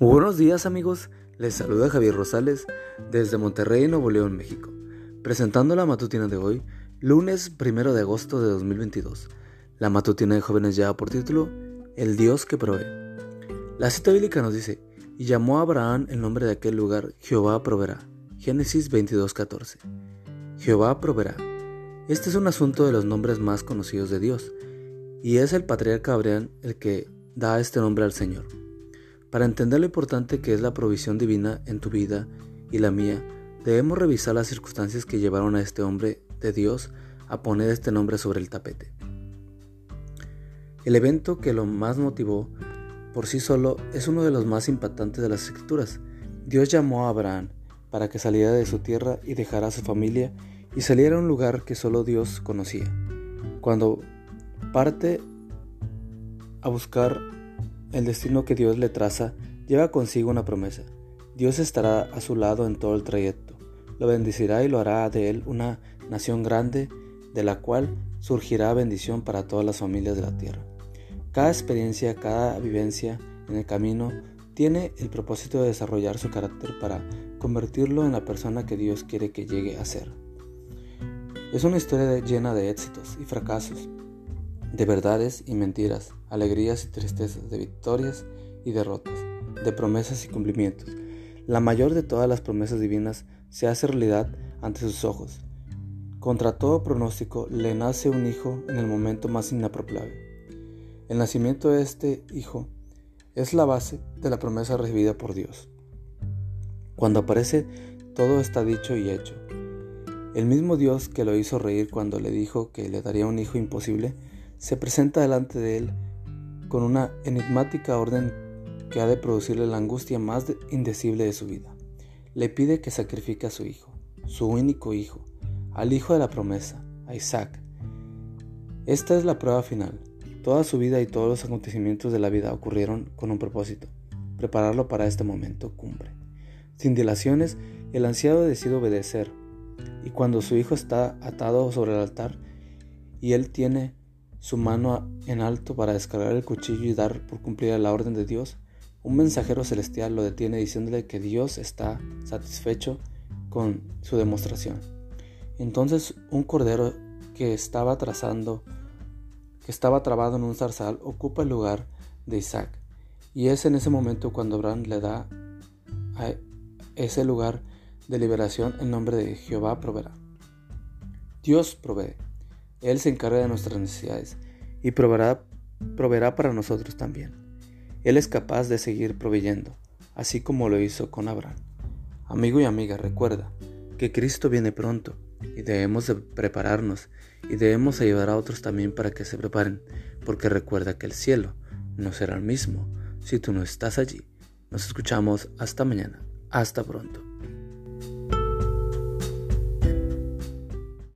Buenos días amigos, les saluda Javier Rosales desde Monterrey, Nuevo León, México, presentando la matutina de hoy, lunes 1 de agosto de 2022. La matutina de jóvenes lleva por título El Dios que provee. La cita bíblica nos dice, y llamó a Abraham el nombre de aquel lugar, Jehová proveerá. Génesis 22:14. Jehová proveerá. Este es un asunto de los nombres más conocidos de Dios, y es el patriarca Abraham el que da este nombre al Señor. Para entender lo importante que es la provisión divina en tu vida y la mía, debemos revisar las circunstancias que llevaron a este hombre de Dios a poner este nombre sobre el tapete. El evento que lo más motivó por sí solo es uno de los más impactantes de las escrituras. Dios llamó a Abraham para que saliera de su tierra y dejara a su familia y saliera a un lugar que solo Dios conocía. Cuando parte a buscar el destino que Dios le traza lleva consigo una promesa. Dios estará a su lado en todo el trayecto. Lo bendecirá y lo hará de él una nación grande de la cual surgirá bendición para todas las familias de la tierra. Cada experiencia, cada vivencia en el camino tiene el propósito de desarrollar su carácter para convertirlo en la persona que Dios quiere que llegue a ser. Es una historia llena de éxitos y fracasos, de verdades y mentiras, alegrías y tristezas, de victorias y derrotas, de promesas y cumplimientos. La mayor de todas las promesas divinas se hace realidad ante sus ojos. Contra todo pronóstico le nace un hijo en el momento más inapropiable. El nacimiento de este hijo es la base de la promesa recibida por Dios. Cuando aparece, todo está dicho y hecho. El mismo Dios que lo hizo reír cuando le dijo que le daría un hijo imposible, se presenta delante de él con una enigmática orden que ha de producirle la angustia más indecible de su vida. Le pide que sacrifique a su hijo, su único hijo, al hijo de la promesa, a Isaac. Esta es la prueba final. Toda su vida y todos los acontecimientos de la vida ocurrieron con un propósito, prepararlo para este momento cumbre. Sin dilaciones, el anciano decide obedecer, y cuando su hijo está atado sobre el altar y él tiene su mano en alto para descargar el cuchillo y dar por cumplida la orden de Dios, un mensajero celestial lo detiene diciéndole que Dios está satisfecho con su demostración. Entonces un cordero que estaba trazando, que estaba trabado en un zarzal, ocupa el lugar de Isaac. Y es en ese momento cuando Abraham le da a ese lugar de liberación el nombre de Jehová proveerá. Dios provee. Él se encarga de nuestras necesidades y proveerá, para nosotros también. Él es capaz de seguir proveyendo, así como lo hizo con Abraham. Amigo y amiga, recuerda que Cristo viene pronto y debemos de prepararnos y debemos ayudar a otros también para que se preparen, porque recuerda que el cielo no será el mismo si tú no estás allí. Nos escuchamos hasta mañana. Hasta pronto.